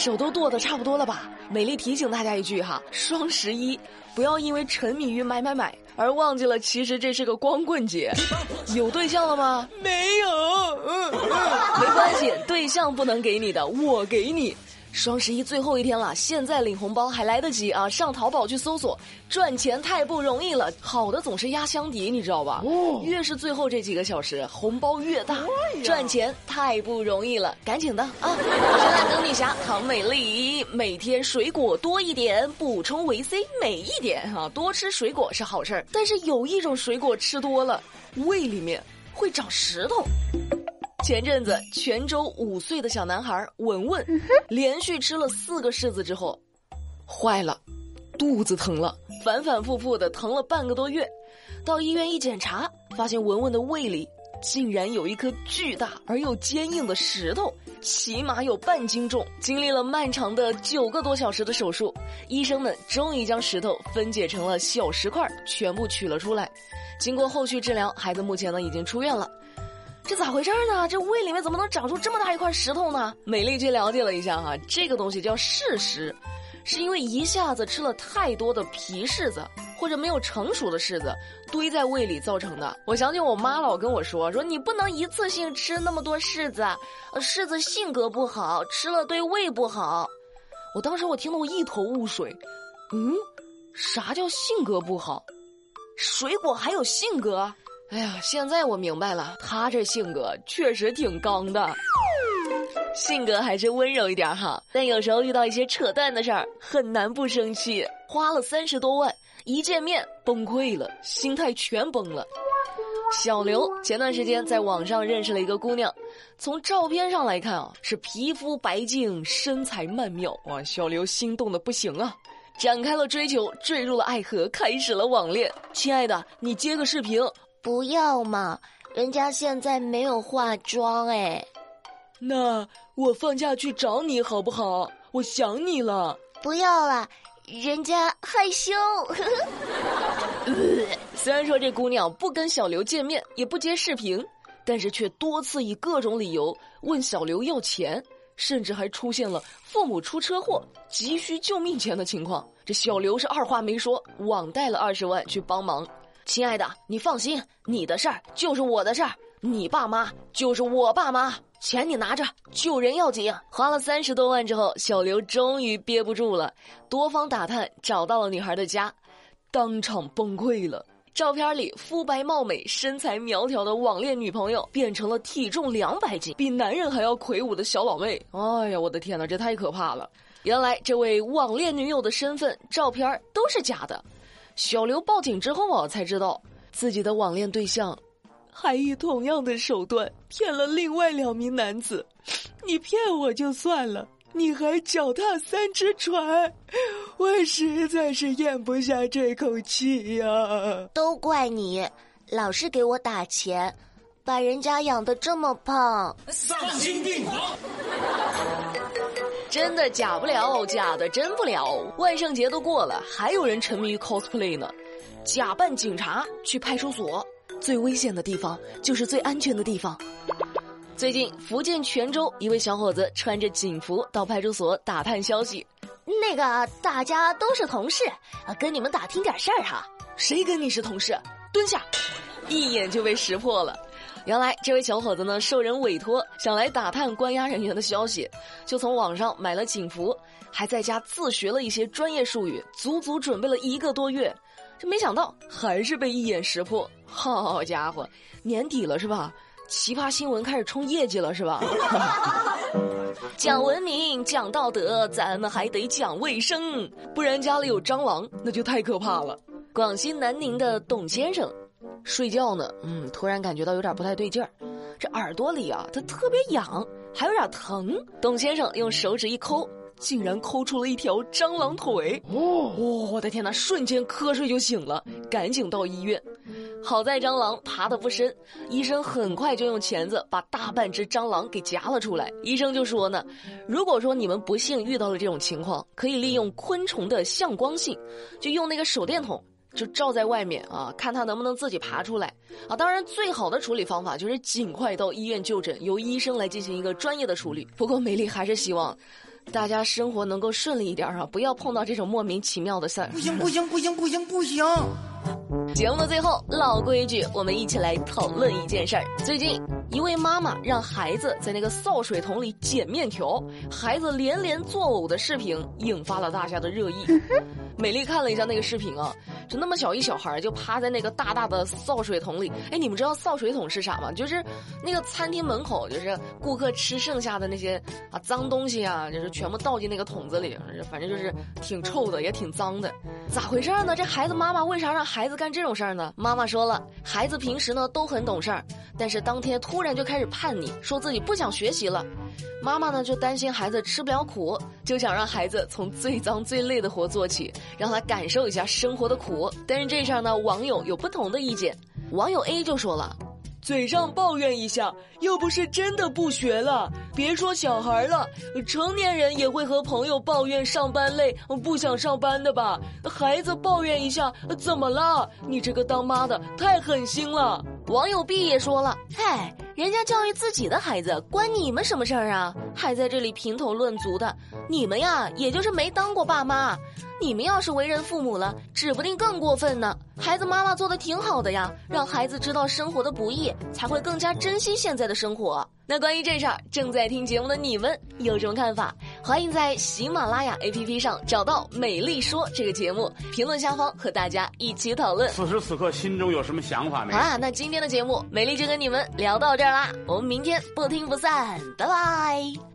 手都剁的差不多了吧？美丽提醒大家一句哈，双十一不要因为沉迷于买买买而忘记了，其实这是个光棍节。有对象了吗？没有，嗯嗯，没关系，对象不能给你的，我给你。双十一最后一天了，现在领红包还来得及啊！上淘宝去搜索，赚钱太不容易了。好的总是压箱底，你知道吧？哦，越是最后这几个小时，红包越大，赚钱太不容易了，赶紧的啊！我是烂梗女侠唐美丽，每天水果多一点，补充维 C 美一点哈，多吃水果是好事儿。但是有一种水果吃多了，胃里面会长石头。前阵子，泉州五岁的小男孩文文连续吃了四个柿子之后，坏了，肚子疼了，反反复复的疼了半个多月。到医院一检查，发现文文的胃里竟然有一颗巨大而又坚硬的石头，起码有半斤重。经历了漫长的九个多小时的手术，医生们终于将石头分解成了小石块，全部取了出来。经过后续治疗，孩子目前呢已经出院了。这咋回事呢？这胃里面怎么能长出这么大一块石头呢？美丽去了解了一下哈，这个东西叫柿石，是因为一下子吃了太多的皮柿子或者没有成熟的柿子堆在胃里造成的。我想起我妈老跟我说，说你不能一次性吃那么多柿子，柿子性格不好，吃了对胃不好。我当时我听得我一头雾水，嗯，啥叫性格不好？水果还有性格？哎呀，现在我明白了，他这性格确实挺刚的，性格还是温柔一点哈。但有时候遇到一些扯淡的事儿，很难不生气。花了三十多万，一见面崩溃了，心态全崩了。小刘前段时间在网上认识了一个姑娘，从照片上来看啊，是皮肤白净，身材曼妙哇，小刘心动的不行啊，展开了追求，坠入了爱河，开始了网恋。亲爱的，你接个视频。不要嘛，人家现在没有化妆哎。那我放假去找你好不好？我想你了。不要了，人家害羞。虽然说这姑娘不跟小刘见面，也不接视频，但是却多次以各种理由问小刘要钱，甚至还出现了父母出车祸急需救命钱的情况。这小刘是二话没说，网贷了二十万去帮忙。亲爱的，你放心，你的事儿就是我的事儿，你爸妈就是我爸妈，钱你拿着，救人要紧。花了三十多万之后，小刘终于憋不住了，多方打探找到了女孩的家，当场崩溃了。照片里肤白貌美、身材苗条的网恋女朋友，变成了体重两百斤、比男人还要魁梧的小老妹。哎呀，我的天哪，这太可怕了！原来这位网恋女友的身份、照片都是假的。小刘报警之后啊，才知道自己的网恋对象还以同样的手段骗了另外两名男子。你骗我就算了，你还脚踏三只船，我实在是咽不下这口气呀！都怪你，老是给我打钱，把人家养的这么胖，丧心病狂。真的假不了，假的真不了。万圣节都过了，还有人沉迷于 cosplay 呢，假扮警察去派出所。最危险的地方就是最安全的地方。最近，福建泉州一位小伙子穿着警服到派出所打探消息。那个，大家都是同事，啊跟你们打听点事儿哈。谁跟你是同事？蹲下，一眼就被识破了。原来这位小伙子呢，受人委托想来打探关押人员的消息，就从网上买了警服，还在家自学了一些专业术语，足足准备了一个多月。这没想到还是被一眼识破。好家伙，年底了是吧？奇葩新闻开始冲业绩了是吧？讲文明，讲道德，咱们还得讲卫生，不然家里有蟑螂那就太可怕了。广西南宁的董先生。睡觉呢，嗯，突然感觉到有点不太对劲儿，这耳朵里啊，它特别痒，还有点疼。董先生用手指一抠，竟然抠出了一条蟑螂腿。哦，我的天哪！瞬间瞌睡就醒了，赶紧到医院。好在蟑螂爬得不深，医生很快就用钳子把大半只蟑螂给夹了出来。医生就说呢，如果说你们不幸遇到了这种情况，可以利用昆虫的向光性，就用那个手电筒。就罩在外面啊，看他能不能自己爬出来啊！当然，最好的处理方法就是尽快到医院就诊，由医生来进行一个专业的处理。不过，美丽还是希望大家生活能够顺利一点啊，不要碰到这种莫名其妙的事儿。不行不行不行不行不行！节目的最后，老规矩，我们一起来讨论一件事儿。最近，一位妈妈让孩子在那个潲水桶里捡面条，孩子连连作呕的视频引发了大家的热议。美丽看了一下那个视频啊，就那么小一小孩就趴在那个大大的潲水桶里。哎，你们知道潲水桶是啥吗？就是那个餐厅门口，就是顾客吃剩下的那些啊脏东西啊，就是全部倒进那个桶子里，反正就是挺臭的，也挺脏的。咋回事呢？这孩子妈妈为啥让孩子干这种事儿呢？妈妈说了，孩子平时呢都很懂事儿，但是当天突然就开始叛逆，说自己不想学习了。妈妈呢就担心孩子吃不了苦，就想让孩子从最脏最累的活做起，让他感受一下生活的苦。但是这事儿呢，网友有不同的意见。网友 A 就说了。嘴上抱怨一下，又不是真的不学了。别说小孩了，成年人也会和朋友抱怨上班累，不想上班的吧？孩子抱怨一下，怎么了？你这个当妈的太狠心了。网友 B 也说了：“嗨，人家教育自己的孩子，关你们什么事儿啊？还在这里评头论足的，你们呀，也就是没当过爸妈。”你们要是为人父母了，指不定更过分呢。孩子妈妈做的挺好的呀，让孩子知道生活的不易，才会更加珍惜现在的生活。那关于这事儿，正在听节目的你们有什么看法？欢迎在喜马拉雅 APP 上找到《美丽说》这个节目，评论下方和大家一起讨论。此时此刻心中有什么想法没？好啦，那今天的节目，美丽就跟你们聊到这儿啦，我们明天不听不散，拜拜。